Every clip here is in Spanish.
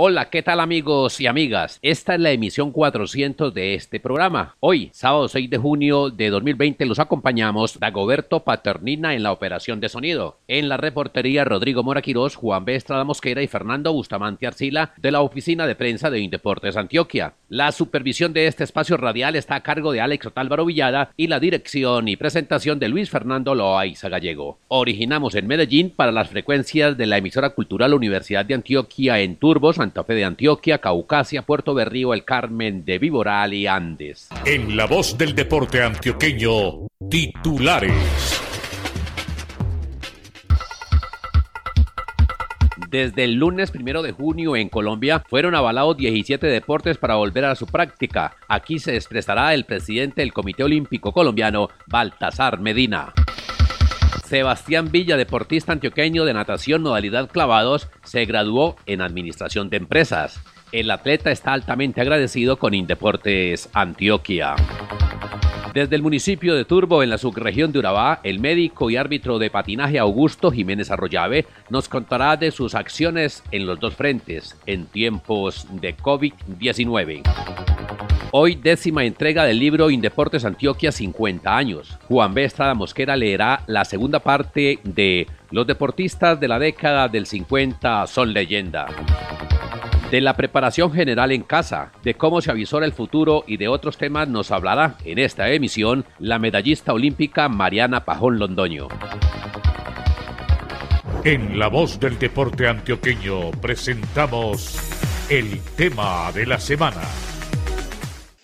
Hola, ¿qué tal amigos y amigas? Esta es la emisión 400 de este programa. Hoy, sábado 6 de junio de 2020, los acompañamos Dagoberto Paternina en la operación de sonido. En la reportería, Rodrigo Moraquirós, Juan B. Estrada Mosquera y Fernando Bustamante Arcila de la oficina de prensa de Indeportes Antioquia. La supervisión de este espacio radial está a cargo de Alex Otálvaro Villada y la dirección y presentación de Luis Fernando Loaiza Gallego. Originamos en Medellín para las frecuencias de la emisora cultural Universidad de Antioquia en Turbos, Santa Fe de Antioquia, Caucasia, Puerto Berrío, El Carmen de Viboral y Andes. En la voz del deporte antioqueño, titulares. Desde el lunes primero de junio en Colombia fueron avalados 17 deportes para volver a su práctica. Aquí se expresará el presidente del Comité Olímpico Colombiano, Baltasar Medina. Sebastián Villa, deportista antioqueño de natación modalidad clavados, se graduó en Administración de Empresas. El atleta está altamente agradecido con Indeportes Antioquia. Desde el municipio de Turbo, en la subregión de Urabá, el médico y árbitro de patinaje Augusto Jiménez Arroyave nos contará de sus acciones en los dos frentes en tiempos de COVID-19. Hoy décima entrega del libro Indeportes Antioquia 50 años. Juan B. Estrada Mosquera leerá la segunda parte de Los deportistas de la década del 50 son leyenda. De la preparación general en casa, de cómo se avisora el futuro y de otros temas nos hablará en esta emisión la medallista olímpica Mariana Pajón Londoño. En la voz del deporte antioqueño presentamos el tema de la semana.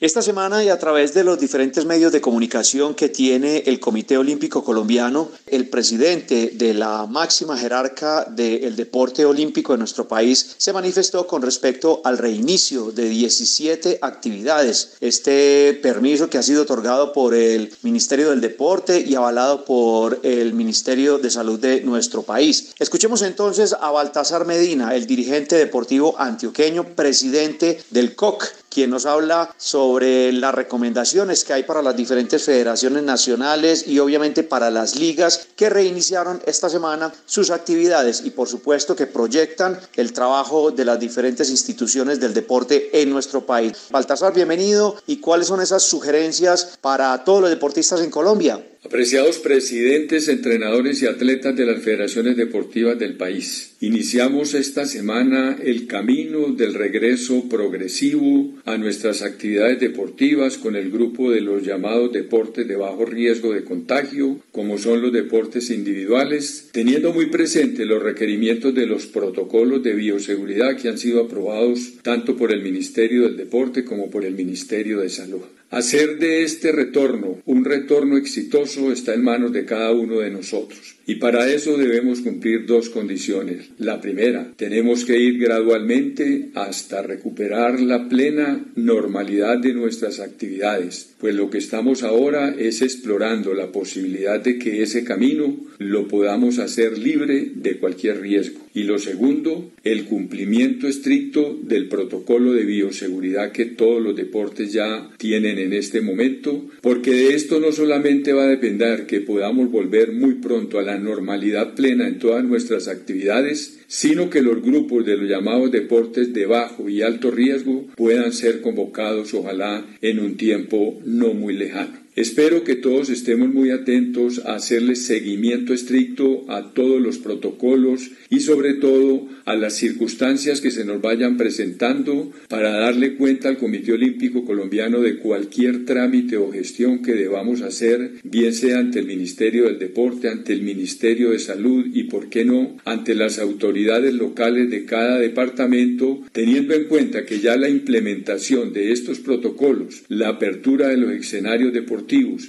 Esta semana y a través de los diferentes medios de comunicación que tiene el Comité Olímpico Colombiano, el presidente de la máxima jerarca del deporte olímpico de nuestro país se manifestó con respecto al reinicio de 17 actividades. Este permiso que ha sido otorgado por el Ministerio del Deporte y avalado por el Ministerio de Salud de nuestro país. Escuchemos entonces a Baltasar Medina, el dirigente deportivo antioqueño, presidente del COC, quien nos habla sobre las recomendaciones que hay para las diferentes federaciones nacionales y obviamente para las ligas que reiniciaron esta semana sus actividades y por supuesto que proyectan el trabajo de las diferentes instituciones del deporte en nuestro país. Baltasar, bienvenido y cuáles son esas sugerencias para todos los deportistas en Colombia. Apreciados presidentes, entrenadores y atletas de las federaciones deportivas del país, iniciamos esta semana el camino del regreso progresivo a nuestras actividades deportivas con el grupo de los llamados deportes de bajo riesgo de contagio, como son los deportes individuales, teniendo muy presente los requerimientos de los protocolos de bioseguridad que han sido aprobados tanto por el Ministerio del Deporte como por el Ministerio de Salud. Hacer de este retorno un retorno exitoso está en manos de cada uno de nosotros. Y para eso debemos cumplir dos condiciones. La primera, tenemos que ir gradualmente hasta recuperar la plena normalidad de nuestras actividades, pues lo que estamos ahora es explorando la posibilidad de que ese camino lo podamos hacer libre de cualquier riesgo. Y lo segundo, el cumplimiento estricto del protocolo de bioseguridad que todos los deportes ya tienen en este momento, porque de esto no solamente va a depender que podamos volver muy pronto a la normalidad plena en todas nuestras actividades, sino que los grupos de los llamados deportes de bajo y alto riesgo puedan ser convocados ojalá en un tiempo no muy lejano. Espero que todos estemos muy atentos a hacerle seguimiento estricto a todos los protocolos y sobre todo a las circunstancias que se nos vayan presentando para darle cuenta al Comité Olímpico Colombiano de cualquier trámite o gestión que debamos hacer, bien sea ante el Ministerio del Deporte, ante el Ministerio de Salud y, por qué no, ante las autoridades locales de cada departamento, teniendo en cuenta que ya la implementación de estos protocolos, la apertura de los escenarios deportivos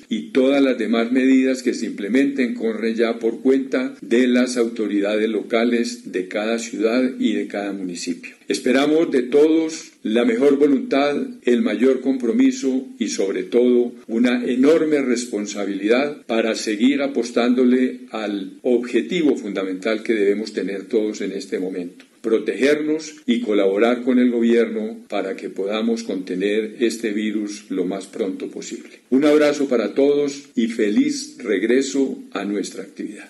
y todas las demás medidas que se implementen corren ya por cuenta de las autoridades locales de cada ciudad y de cada municipio. Esperamos de todos la mejor voluntad, el mayor compromiso y sobre todo una enorme responsabilidad para seguir apostándole al objetivo fundamental que debemos tener todos en este momento protegernos y colaborar con el gobierno para que podamos contener este virus lo más pronto posible. Un abrazo para todos y feliz regreso a nuestra actividad.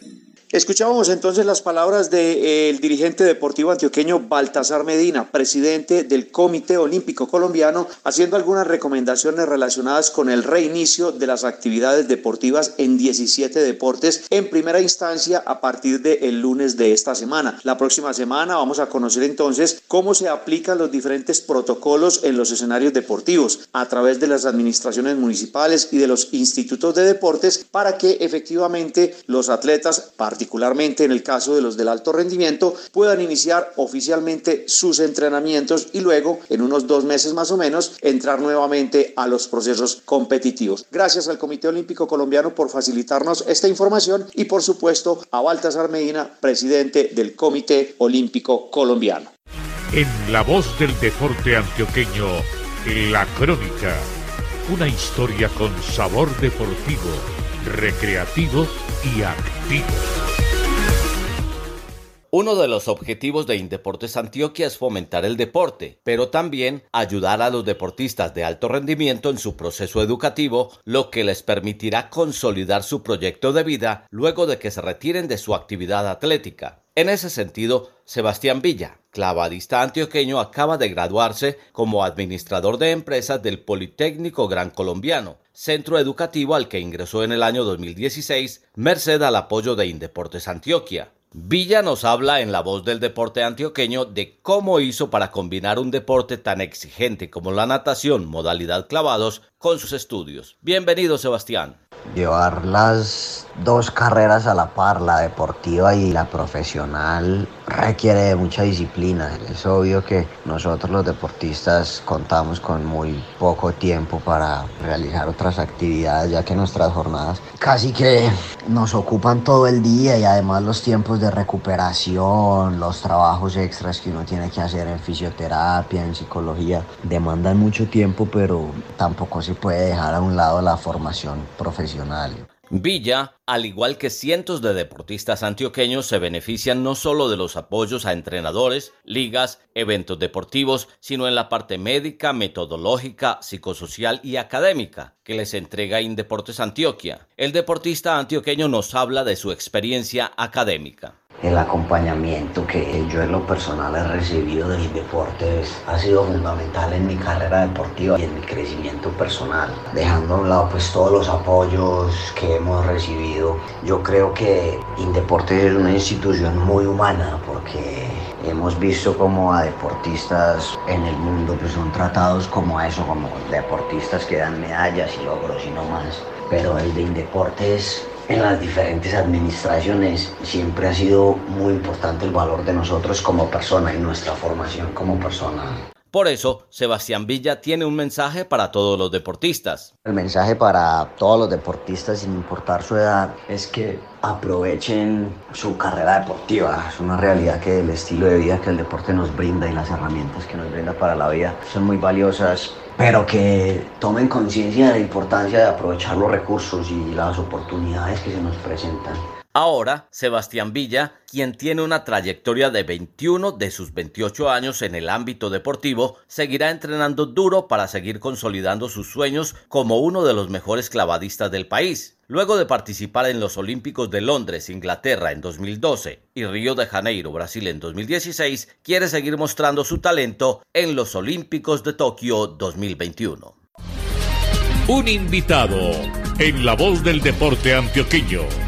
Escuchábamos entonces las palabras del dirigente deportivo antioqueño Baltasar Medina, presidente del Comité Olímpico Colombiano, haciendo algunas recomendaciones relacionadas con el reinicio de las actividades deportivas en 17 deportes en primera instancia a partir del lunes de esta semana. La próxima semana vamos a conocer entonces cómo se aplican los diferentes protocolos en los escenarios deportivos a través de las administraciones municipales y de los institutos de deportes para que efectivamente los atletas participen particularmente en el caso de los del alto rendimiento, puedan iniciar oficialmente sus entrenamientos y luego, en unos dos meses más o menos, entrar nuevamente a los procesos competitivos. Gracias al Comité Olímpico Colombiano por facilitarnos esta información y, por supuesto, a Baltasar Medina, presidente del Comité Olímpico Colombiano. En la voz del deporte antioqueño, la crónica, una historia con sabor deportivo, recreativo y activo. Uno de los objetivos de Indeportes Antioquia es fomentar el deporte, pero también ayudar a los deportistas de alto rendimiento en su proceso educativo, lo que les permitirá consolidar su proyecto de vida luego de que se retiren de su actividad atlética. En ese sentido, Sebastián Villa, clavadista antioqueño, acaba de graduarse como administrador de empresas del Politécnico Gran Colombiano, centro educativo al que ingresó en el año 2016, merced al apoyo de Indeportes Antioquia. Villa nos habla en la voz del deporte antioqueño de cómo hizo para combinar un deporte tan exigente como la natación, modalidad clavados, con sus estudios. Bienvenido, Sebastián. Llevar las dos carreras a la par, la deportiva y la profesional, requiere de mucha disciplina. Es obvio que nosotros los deportistas contamos con muy poco tiempo para realizar otras actividades, ya que nuestras jornadas casi que nos ocupan todo el día y además los tiempos de recuperación, los trabajos extras que uno tiene que hacer en fisioterapia, en psicología, demandan mucho tiempo, pero tampoco se puede dejar a un lado la formación profesional. Villa, al igual que cientos de deportistas antioqueños, se benefician no solo de los apoyos a entrenadores, ligas, eventos deportivos, sino en la parte médica, metodológica, psicosocial y académica que les entrega Indeportes Antioquia. El deportista antioqueño nos habla de su experiencia académica el acompañamiento que yo en lo personal he recibido del deporte ha sido fundamental en mi carrera deportiva y en mi crecimiento personal. Dejando a un lado pues todos los apoyos que hemos recibido, yo creo que Indeporte es una institución muy humana porque hemos visto como a deportistas en el mundo pues son tratados como a eso, como deportistas que dan medallas y logros y no más. Pero el de Indeportes en las diferentes administraciones siempre ha sido muy importante el valor de nosotros como persona y nuestra formación como persona. Por eso, Sebastián Villa tiene un mensaje para todos los deportistas. El mensaje para todos los deportistas, sin importar su edad, es que aprovechen su carrera deportiva. Es una realidad que el estilo de vida que el deporte nos brinda y las herramientas que nos brinda para la vida son muy valiosas pero que tomen conciencia de la importancia de aprovechar los recursos y las oportunidades que se nos presentan. Ahora, Sebastián Villa, quien tiene una trayectoria de 21 de sus 28 años en el ámbito deportivo, seguirá entrenando duro para seguir consolidando sus sueños como uno de los mejores clavadistas del país. Luego de participar en los Olímpicos de Londres, Inglaterra en 2012 y Río de Janeiro, Brasil en 2016, quiere seguir mostrando su talento en los Olímpicos de Tokio 2021. Un invitado en la voz del deporte antioqueño.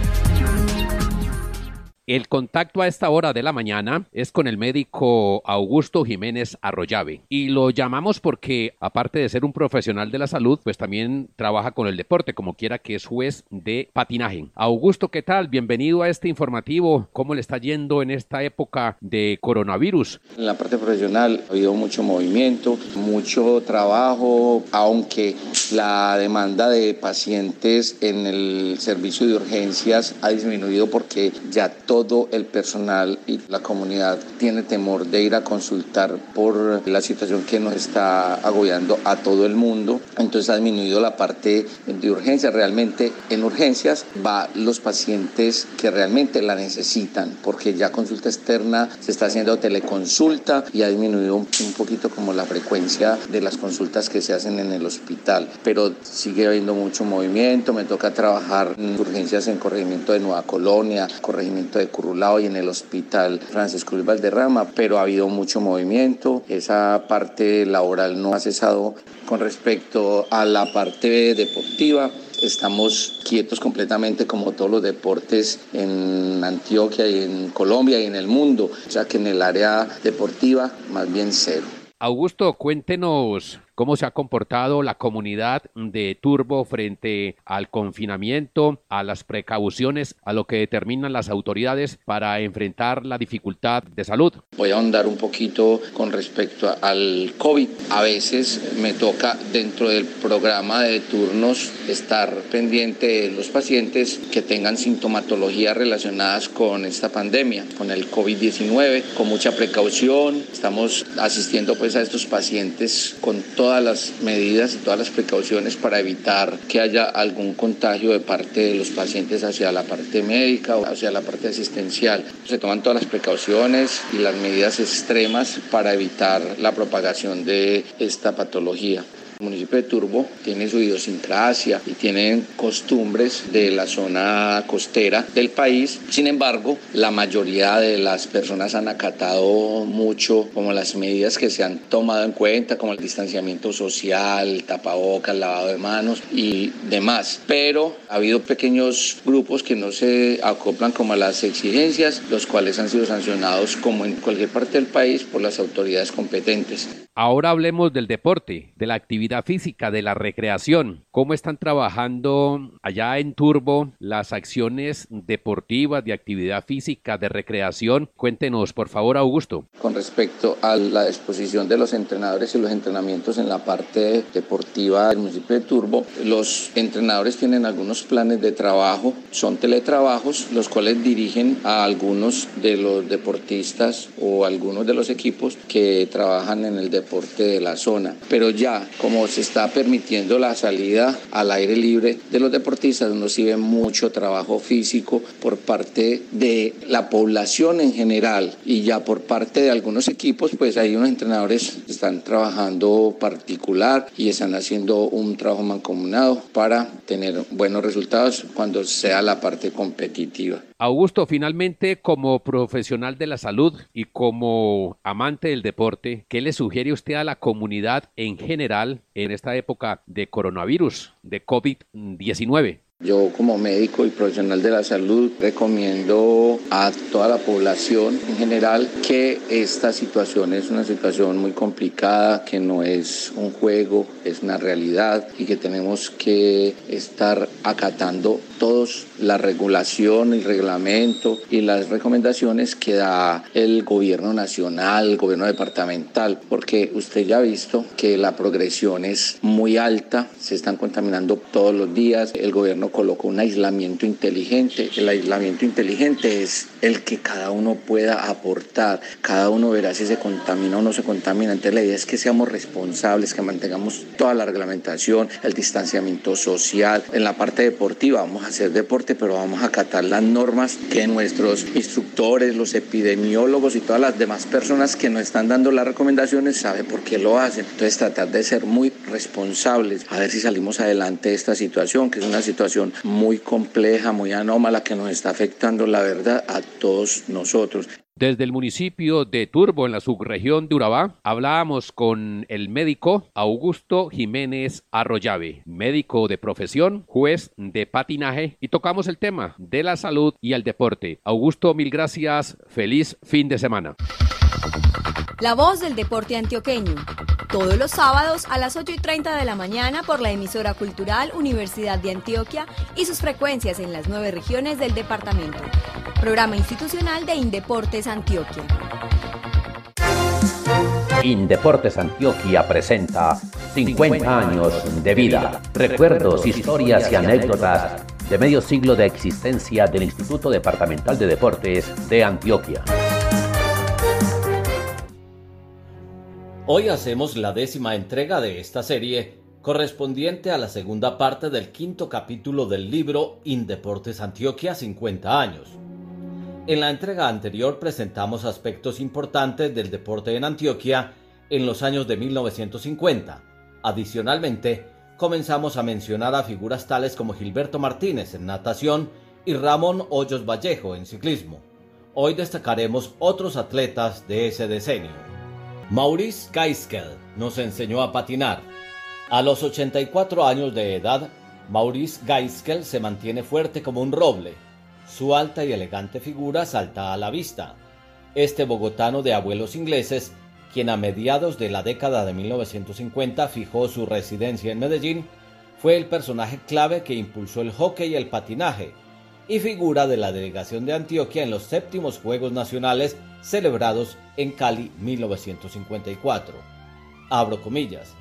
El contacto a esta hora de la mañana es con el médico Augusto Jiménez Arroyave y lo llamamos porque aparte de ser un profesional de la salud, pues también trabaja con el deporte, como quiera que es juez de patinaje. Augusto, ¿qué tal? Bienvenido a este informativo. ¿Cómo le está yendo en esta época de coronavirus? En la parte profesional ha habido mucho movimiento, mucho trabajo, aunque la demanda de pacientes en el servicio de urgencias ha disminuido porque ya todo todo el personal y la comunidad tiene temor de ir a consultar por la situación que nos está agobiando a todo el mundo. Entonces ha disminuido la parte de urgencias. Realmente en urgencias va los pacientes que realmente la necesitan, porque ya consulta externa se está haciendo teleconsulta y ha disminuido un, poquito como la frecuencia de las consultas que se hacen en el hospital. Pero sigue habiendo mucho movimiento, me toca trabajar en urgencias en corregimiento de Nueva Colonia, corregimiento de Y en el hospital Francisco Luis Valderrama, pero ha habido mucho movimiento, esa parte laboral no ha cesado con respecto a la parte deportiva estamos quietos completamente como todos los deportes en Antioquia y en Colombia y en el mundo, o que en el área deportiva más bien cero. Augusto, cuéntenos cómo se ha comportado la comunidad de Turbo frente al confinamiento, a las precauciones, a lo que determinan las autoridades para enfrentar la dificultad de salud. Voy a ahondar un poquito con respecto al COVID. A veces me toca dentro del programa de turnos estar pendiente de los pacientes que tengan sintomatologías relacionadas con esta pandemia, con el COVID-19, con mucha precaución. Estamos asistiendo pues a estos pacientes con todo todas las medidas y todas las precauciones para evitar que haya algún contagio de parte de los pacientes hacia la parte médica o hacia la parte asistencial. Se toman todas las precauciones y las medidas extremas para evitar la propagación de esta patología. El municipio de Turbo tiene su idiosincrasia y tiene costumbres de la zona costera del país. Sin embargo, la mayoría de las personas han acatado mucho como las medidas que se han tomado en cuenta, como el distanciamiento social, tapabocas, lavado de manos y demás. Pero ha habido pequeños grupos que no se acoplan como a las exigencias, los cuales han sido sancionados como en cualquier parte del país por las autoridades competentes. Ahora hablemos del deporte, de la actividad física, de la recreación. ¿Cómo están trabajando allá en Turbo las acciones deportivas, de actividad física, de recreación? Cuéntenos, por favor, Augusto. Con respecto a la exposición de los entrenadores y los entrenamientos en la parte deportiva del municipio de Turbo, los entrenadores tienen algunos planes de trabajo, son teletrabajos, los cuales dirigen a algunos de los deportistas o algunos de los equipos que trabajan en el deporte de la zona. Pero ya, como se está permitiendo la salida al aire libre de los deportistas, uno sí ve mucho trabajo físico por parte de la población en general y ya por parte de algunos equipos, pues hay unos entrenadores que están trabajando particular y están haciendo un trabajo mancomunado para tener buenos resultados cuando sea la parte competitiva. Augusto, finalmente, como profesional de la salud y como amante del deporte, ¿qué le sugiere usted a la comunidad en general en esta época de coronavirus, de COVID-19? Yo como médico y profesional de la salud recomiendo a toda la población en general que esta situación es una situación muy complicada, que no es un juego, es una realidad y que tenemos que estar acatando todos la regulación, el reglamento y las recomendaciones que da el gobierno nacional, el gobierno departamental, porque usted ya ha visto que la progresión es muy alta, se están contaminando todos los días, el gobierno colocó un aislamiento inteligente. El aislamiento inteligente es el que cada uno pueda aportar, cada uno verá si se contamina o no se contamina. Entonces la idea es que seamos responsables, que mantengamos toda la reglamentación, el distanciamiento social. En la parte deportiva vamos a hacer deporte, pero vamos a acatar las normas que nuestros instructores, los epidemiólogos y todas las demás personas que nos están dando las recomendaciones saben por qué lo hacen. Entonces tratar de ser muy responsables, a ver si salimos adelante de esta situación, que es una muy compleja, muy anómala que nos está afectando, la verdad, a todos nosotros. Desde el municipio de Turbo, en la subregión de Urabá, hablábamos con el médico Augusto Jiménez Arroyave, médico de profesión, juez de patinaje, y tocamos el tema de la salud y el deporte. Augusto, mil gracias, feliz fin de semana. La voz del deporte antioqueño. Todos los sábados a las 8 y 30 de la mañana por la emisora cultural Universidad de Antioquia y sus frecuencias en las nueve regiones del departamento. Programa institucional de Indeportes Antioquia. Indeportes Antioquia presenta 50 años de vida, recuerdos, historias y anécdotas de medio siglo de existencia del Instituto Departamental de Deportes de Antioquia. Hoy hacemos la décima entrega de esta serie, correspondiente a la segunda parte del quinto capítulo del libro Indeportes Antioquia 50 años. En la entrega anterior presentamos aspectos importantes del deporte en Antioquia en los años de 1950. Adicionalmente, comenzamos a mencionar a figuras tales como Gilberto Martínez en natación y Ramón Hoyos Vallejo en ciclismo. Hoy destacaremos otros atletas de ese decenio. Maurice Gaiskel nos enseñó a patinar. A los 84 años de edad, Maurice Gaiskel se mantiene fuerte como un roble. Su alta y elegante figura salta a la vista. Este bogotano de abuelos ingleses, quien a mediados de la década de 1950 fijó su residencia en Medellín, fue el personaje clave que impulsó el hockey y el patinaje, y figura de la delegación de Antioquia en los séptimos Juegos Nacionales celebrados en Cali 1954. Abro comillas.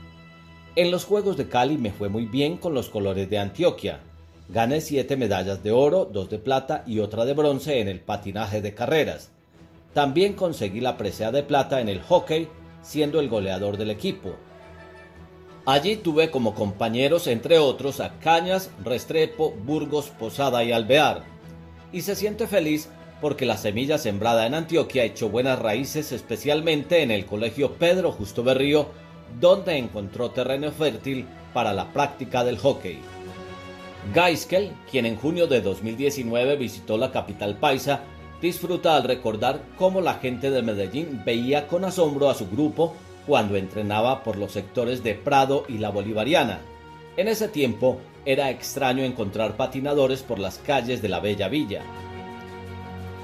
En los Juegos de Cali me fue muy bien con los colores de Antioquia. Gané siete medallas de oro, dos de plata y otra de bronce en el patinaje de carreras. También conseguí la presea de plata en el hockey, siendo el goleador del equipo. Allí tuve como compañeros, entre otros, a Cañas, Restrepo, Burgos, Posada y Alvear. Y se siente feliz porque la semilla sembrada en Antioquia echó buenas raíces especialmente en el Colegio Pedro Justo Berrío, donde encontró terreno fértil para la práctica del hockey. Gaiskel, quien en junio de 2019 visitó la capital paisa, disfruta al recordar cómo la gente de Medellín veía con asombro a su grupo cuando entrenaba por los sectores de Prado y la Bolivariana. En ese tiempo era extraño encontrar patinadores por las calles de la Bella Villa.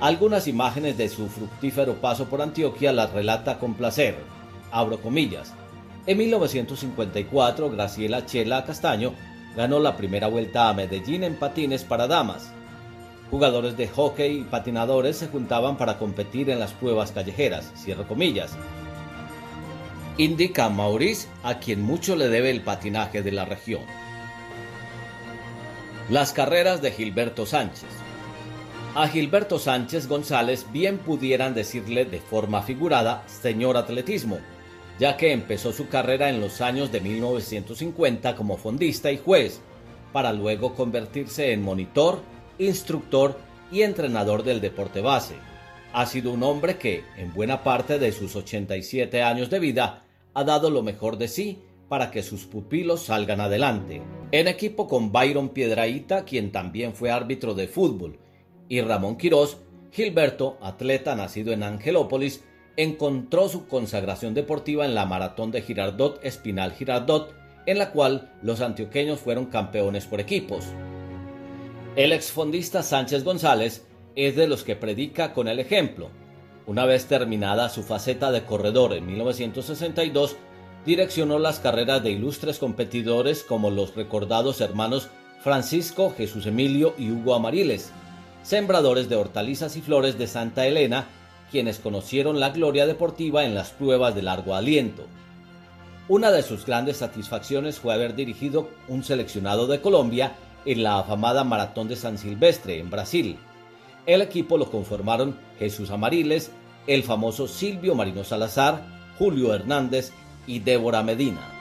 Algunas imágenes de su fructífero paso por Antioquia las relata con placer. Abro comillas. En 1954, Graciela Chela Castaño ganó la primera vuelta a Medellín en patines para damas. Jugadores de hockey y patinadores se juntaban para competir en las pruebas callejeras. Cierro comillas indica Maurice, a quien mucho le debe el patinaje de la región. Las carreras de Gilberto Sánchez. A Gilberto Sánchez González bien pudieran decirle de forma figurada señor atletismo, ya que empezó su carrera en los años de 1950 como fondista y juez, para luego convertirse en monitor, instructor y entrenador del deporte base ha sido un hombre que, en buena parte de sus 87 años de vida, ha dado lo mejor de sí para que sus pupilos salgan adelante. En equipo con Byron Piedraíta, quien también fue árbitro de fútbol, y Ramón Quirós, Gilberto, atleta nacido en Angelópolis, encontró su consagración deportiva en la maratón de Girardot Espinal Girardot, en la cual los antioqueños fueron campeones por equipos. El exfondista Sánchez González es de los que predica con el ejemplo. Una vez terminada su faceta de corredor en 1962, direccionó las carreras de ilustres competidores como los recordados hermanos Francisco, Jesús Emilio y Hugo Amariles, sembradores de hortalizas y flores de Santa Elena, quienes conocieron la gloria deportiva en las pruebas de largo aliento. Una de sus grandes satisfacciones fue haber dirigido un seleccionado de Colombia en la afamada Maratón de San Silvestre, en Brasil, el equipo lo conformaron Jesús Amariles, el famoso Silvio Marino Salazar, Julio Hernández y Débora Medina.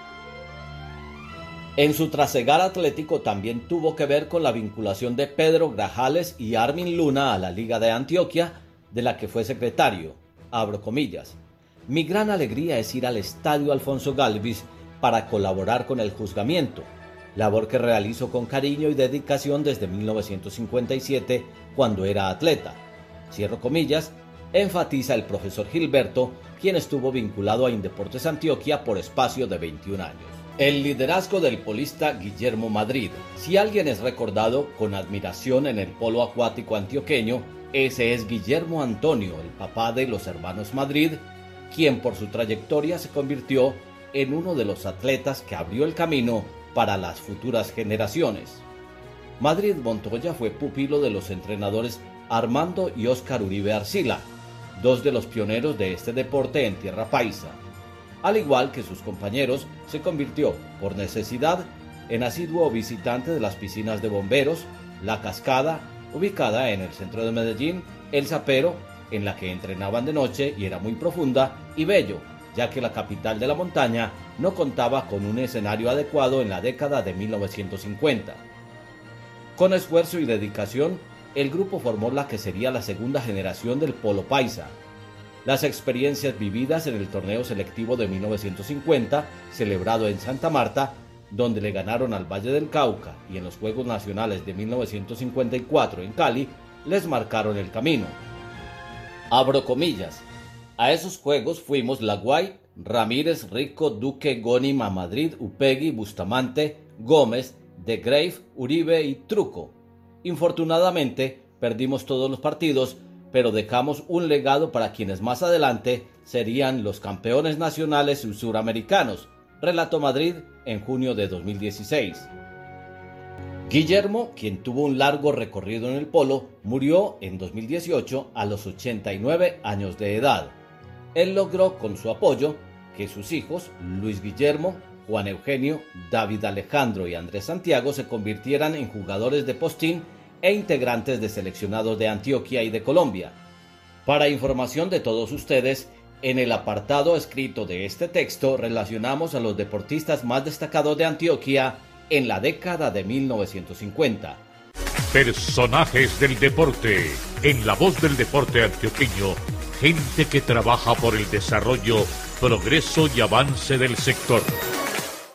En su trasegar atlético también tuvo que ver con la vinculación de Pedro Grajales y Armin Luna a la Liga de Antioquia, de la que fue secretario. Abro comillas. Mi gran alegría es ir al Estadio Alfonso Galvis para colaborar con el juzgamiento labor que realizó con cariño y dedicación desde 1957 cuando era atleta. Cierro comillas, enfatiza el profesor Gilberto, quien estuvo vinculado a Indeportes Antioquia por espacio de 21 años. El liderazgo del polista Guillermo Madrid. Si alguien es recordado con admiración en el polo acuático antioqueño, ese es Guillermo Antonio, el papá de los hermanos Madrid, quien por su trayectoria se convirtió en uno de los atletas que abrió el camino para las futuras generaciones. Madrid Montoya fue pupilo de los entrenadores Armando y Óscar Uribe Arcila, dos de los pioneros de este deporte en tierra paisa. Al igual que sus compañeros, se convirtió, por necesidad, en asiduo visitante de las piscinas de bomberos, La Cascada, ubicada en el centro de Medellín, El Zapero, en la que entrenaban de noche y era muy profunda, y Bello, ya que la capital de la montaña no contaba con un escenario adecuado en la década de 1950. Con esfuerzo y dedicación, el grupo formó la que sería la segunda generación del Polo Paisa. Las experiencias vividas en el torneo selectivo de 1950, celebrado en Santa Marta, donde le ganaron al Valle del Cauca, y en los Juegos Nacionales de 1954 en Cali, les marcaron el camino. Abro comillas. A esos juegos fuimos La Guay, Ramírez, Rico, Duque, Gónima, Madrid, Upegui, Bustamante, Gómez, De Grave, Uribe y Truco. Infortunadamente, perdimos todos los partidos, pero dejamos un legado para quienes más adelante serían los campeones nacionales y suramericanos, relató Madrid en junio de 2016. Guillermo, quien tuvo un largo recorrido en el polo, murió en 2018 a los 89 años de edad. Él logró con su apoyo que sus hijos, Luis Guillermo, Juan Eugenio, David Alejandro y Andrés Santiago se convirtieran en jugadores de postín e integrantes de seleccionados de Antioquia y de Colombia. Para información de todos ustedes, en el apartado escrito de este texto relacionamos a los deportistas más destacados de Antioquia en la década de 1950. Personajes del deporte. En la voz del deporte antioqueño, gente que trabaja por el desarrollo, progreso y avance del sector.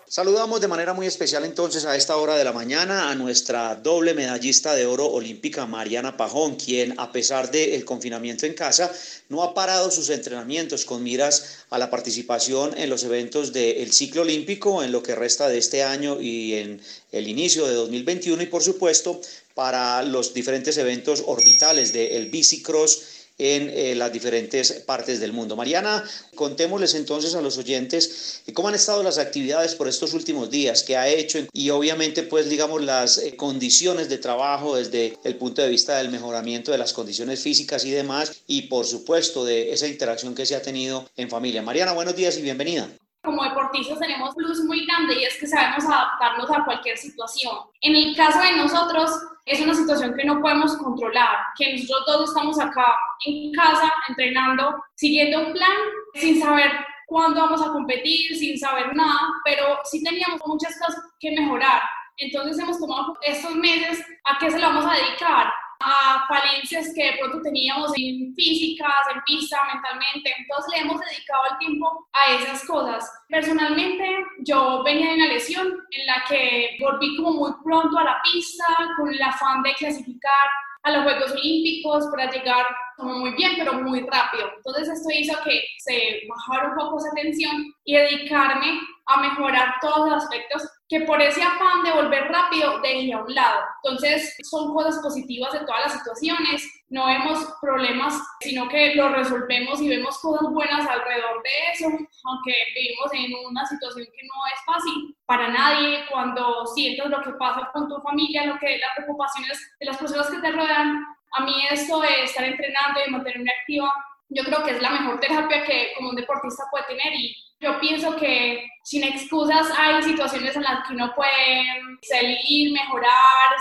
Saludamos de manera muy especial entonces a esta hora de la mañana a nuestra doble medallista de oro olímpica Mariana Pajón, quien a pesar del confinamiento en casa no ha parado sus entrenamientos con miras a la participación en los eventos del ciclo olímpico en lo que resta de este año y en el inicio de 2021 y por supuesto para los diferentes eventos orbitales del bicicross en eh, las diferentes partes del mundo. Mariana, contémosles entonces a los oyentes eh, cómo han estado las actividades por estos últimos días, qué ha hecho y obviamente pues digamos las eh, condiciones de trabajo desde el punto de vista del mejoramiento de las condiciones físicas y demás y por supuesto de esa interacción que se ha tenido en familia. Mariana, buenos días y bienvenida como deportistas tenemos un plus muy grande y es que sabemos adaptarnos a cualquier situación. En el caso de nosotros, es una situación que no podemos controlar, que nosotros todos estamos acá en casa entrenando, siguiendo un plan sin saber cuándo vamos a competir, sin saber nada, pero sí teníamos muchas cosas que mejorar. Entonces hemos tomado estos meses a qué se lo vamos a dedicar a falencias que de pronto teníamos en físicas, en pista, mentalmente. Entonces le hemos dedicado el tiempo a esas cosas. Personalmente, yo venía de una lesión en la que volví como muy pronto a la pista con el afán de clasificar a los Juegos Olímpicos para llegar como muy bien, pero muy rápido. Entonces esto hizo que se bajara un poco esa tensión y dedicarme a mejorar todos los aspectos que por ese afán de volver rápido dejé a un lado. Entonces son cosas positivas de todas las situaciones, no vemos problemas, sino que lo resolvemos y vemos cosas buenas alrededor de eso, aunque vivimos en una situación que no es fácil para nadie, cuando sientes lo que pasa con tu familia, lo que las preocupaciones de las personas que te rodean, a mí esto de estar entrenando y mantenerme activa, yo creo que es la mejor terapia que como un deportista puede tener y yo pienso que sin excusas hay situaciones en las que uno puede salir, mejorar,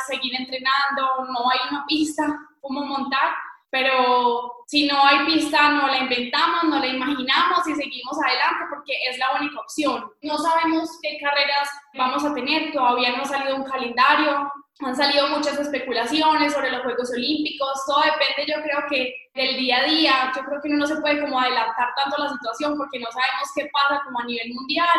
seguir entrenando, no hay una pista como montar, pero si no hay pista no la inventamos, no la imaginamos y seguimos adelante porque es la única opción. No sabemos qué carreras vamos a tener, todavía no ha salido un calendario, han salido muchas especulaciones sobre los Juegos Olímpicos, todo depende yo creo que del día a día, yo creo que uno no se puede como adelantar tanto la situación porque no sabemos qué pasa como a nivel mundial,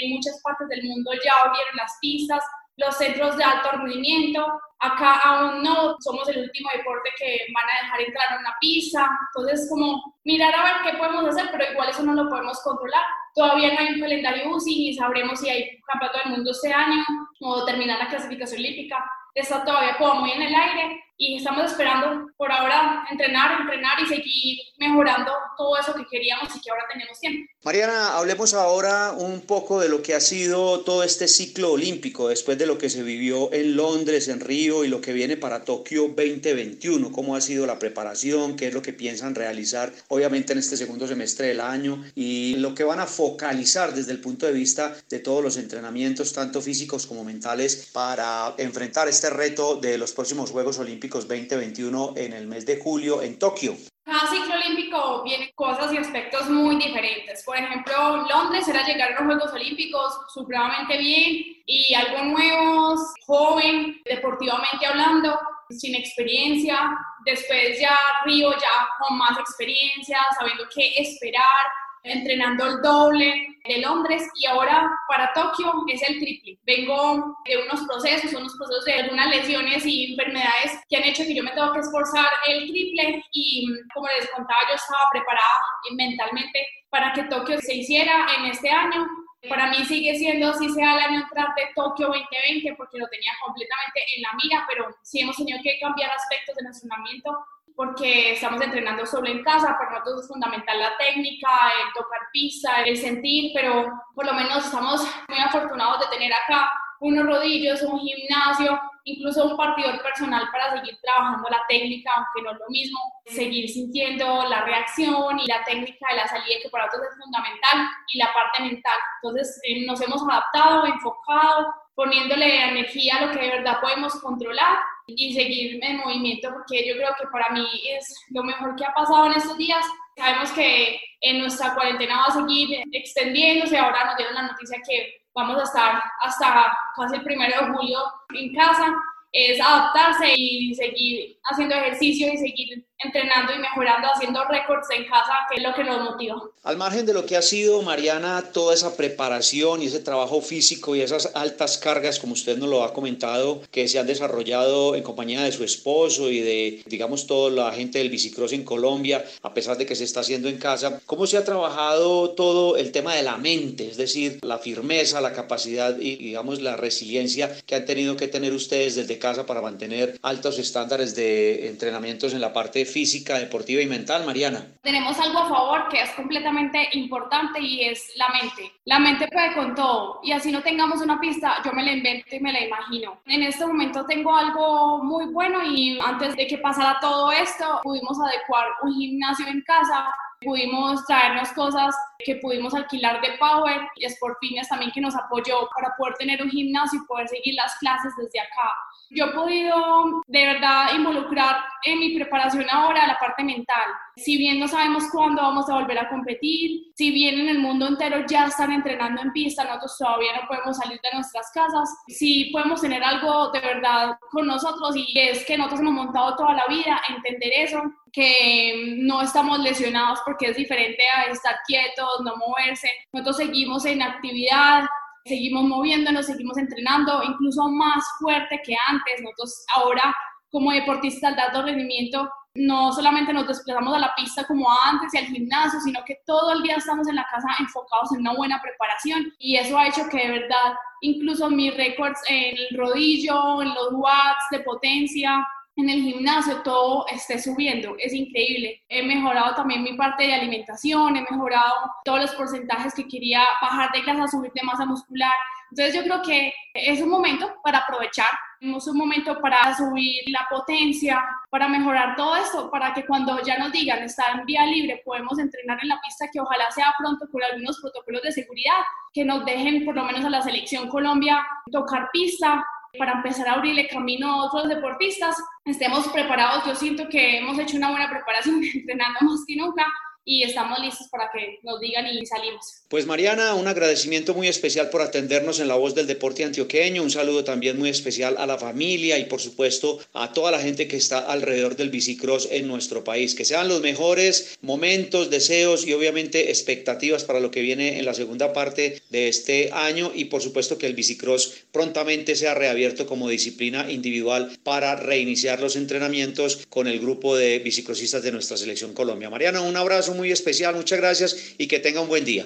en muchas partes del mundo ya abrieron las pistas, los centros de alto rendimiento, acá aún no somos el último deporte que van a dejar entrar a una pista, entonces como mirar a ver qué podemos hacer, pero igual eso no lo podemos controlar. Todavía no hay un calendario UCI ni sabremos si hay campeonato del mundo este año o terminar la clasificación olímpica está todavía como muy en el aire, y estamos esperando por ahora entrenar, entrenar y seguir mejorando todo eso que queríamos y que ahora tenemos tiempo. Mariana, hablemos ahora un poco de lo que ha sido todo este ciclo olímpico después de lo que se vivió en Londres, en Río y lo que viene para Tokio 2021. ¿Cómo ha sido la preparación? ¿Qué es lo que piensan realizar obviamente en este segundo semestre del año? Y lo que van a focalizar desde el punto de vista de todos los entrenamientos, tanto físicos como mentales, para enfrentar este reto de los próximos Juegos Olímpicos 2021 en el mes de julio en Tokio. Cada ciclo olímpico viene cosas y aspectos muy diferentes. Por ejemplo, Londres era llegar a los Juegos Olímpicos supremamente bien y algo nuevo, joven, deportivamente hablando, sin experiencia. Después ya Río ya con más experiencia, sabiendo qué esperar, entrenando el doble de Londres y ahora para Tokio es el triple. Vengo de unos procesos, unos procesos de algunas lesiones y enfermedades que han hecho que yo me tengo que esforzar el triple y como les contaba yo estaba preparada mentalmente para que Tokio se hiciera en este año. Para mí sigue siendo, si sea el año entrante, Tokio 2020, porque lo tenía completamente en la mira, pero sí hemos tenido que cambiar aspectos de nuestro entrenamiento porque estamos entrenando solo en casa, para nosotros es fundamental la técnica, el tocar pista, el sentir, pero por lo menos estamos muy afortunados de tener acá unos rodillos, un gimnasio, incluso un partidor personal para seguir trabajando la técnica, aunque no es lo mismo, seguir sintiendo la reacción y la técnica de la salida, que para nosotros es fundamental, y la parte mental. Entonces eh, nos hemos adaptado, enfocado, poniéndole energía a lo que de verdad podemos controlar y seguir en movimiento, porque yo creo que para mí es lo mejor que ha pasado en estos días. Sabemos que en nuestra cuarentena va a seguir extendiéndose, ahora nos dieron la noticia que vamos a estar hasta casi el primero de julio en casa, es adaptarse y seguir haciendo ejercicio y seguir entrenando y mejorando, haciendo récords en casa, que es lo que nos motiva. Al margen de lo que ha sido, Mariana, toda esa preparación y ese trabajo físico y esas altas cargas, como usted nos lo ha comentado, que se han desarrollado en compañía de su esposo y de, digamos, toda la gente del bicicross en Colombia, a pesar de que se está haciendo en casa, ¿cómo se ha trabajado todo el tema de la mente? Es decir, la firmeza, la capacidad y, digamos, la resiliencia que han tenido que tener ustedes desde casa para mantener altos estándares de entrenamientos en la parte física, deportiva y mental, Mariana? Tenemos algo a favor que es completamente importante y es la mente. La mente puede con todo y así no tengamos una pista, yo me la invento y me la imagino. En este momento tengo algo muy bueno y antes de que pasara todo esto, pudimos adecuar un gimnasio en casa pudimos traernos cosas que pudimos alquilar de Power y Sportfitness también que nos apoyó para poder tener un gimnasio y poder seguir las clases desde acá. Yo he podido de verdad involucrar en mi preparación ahora la parte mental. Si bien no sabemos cuándo vamos a volver a competir, si bien en el mundo entero ya están entrenando en pista, nosotros todavía no podemos salir de nuestras casas, si podemos tener algo de verdad con nosotros y es que nosotros hemos montado toda la vida, entender eso, que no estamos lesionados porque es diferente a estar quietos, no moverse. Nosotros seguimos en actividad, seguimos moviéndonos, seguimos entrenando, incluso más fuerte que antes. Nosotros ahora como deportistas de alto rendimiento no solamente nos desplazamos a la pista como antes y al gimnasio, sino que todo el día estamos en la casa enfocados en una buena preparación y eso ha hecho que de verdad incluso mis récords en el rodillo, en los watts de potencia, en el gimnasio todo esté subiendo. Es increíble. He mejorado también mi parte de alimentación, he mejorado todos los porcentajes que quería bajar de grasa, subir de masa muscular. Entonces yo creo que es un momento para aprovechar, es un momento para subir la potencia, para mejorar todo esto, para que cuando ya nos digan estar en vía libre, podemos entrenar en la pista, que ojalá sea pronto con algunos protocolos de seguridad, que nos dejen por lo menos a la selección Colombia tocar pista, para empezar a abrirle camino a otros deportistas, estemos preparados. Yo siento que hemos hecho una buena preparación entrenando más que nunca y estamos listos para que nos digan y salimos. Pues Mariana, un agradecimiento muy especial por atendernos en la voz del deporte antioqueño, un saludo también muy especial a la familia y por supuesto a toda la gente que está alrededor del bicicross en nuestro país. Que sean los mejores momentos, deseos y obviamente expectativas para lo que viene en la segunda parte de este año y por supuesto que el bicicross prontamente sea reabierto como disciplina individual para reiniciar los entrenamientos con el grupo de bicicrossistas de nuestra selección Colombia. Mariana, un abrazo muy especial, muchas gracias y que tenga un buen día.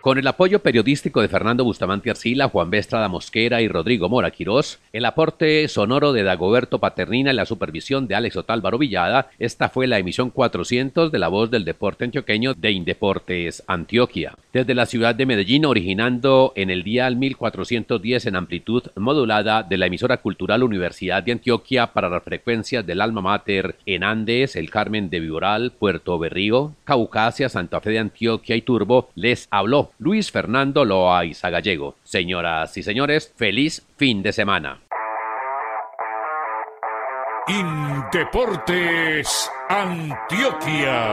Con el apoyo periodístico de Fernando Bustamante Arcila, Juan Bestrada Mosquera y Rodrigo Mora Quirós, el aporte sonoro de Dagoberto Paternina y la supervisión de Alex Otálvaro Villada, esta fue la emisión 400 de La Voz del Deporte Antioqueño de Indeportes Antioquia. Desde la ciudad de Medellín, originando en el día 1410 en amplitud modulada de la emisora cultural Universidad de Antioquia para las frecuencias del Alma Mater en Andes, El Carmen de Viboral, Puerto Berrío, Caucasia, Santa Fe de Antioquia y Turbo, les habló Luis Fernando Loaiza Gallego. Señoras y señores, feliz fin de semana. Indeportes Antioquia.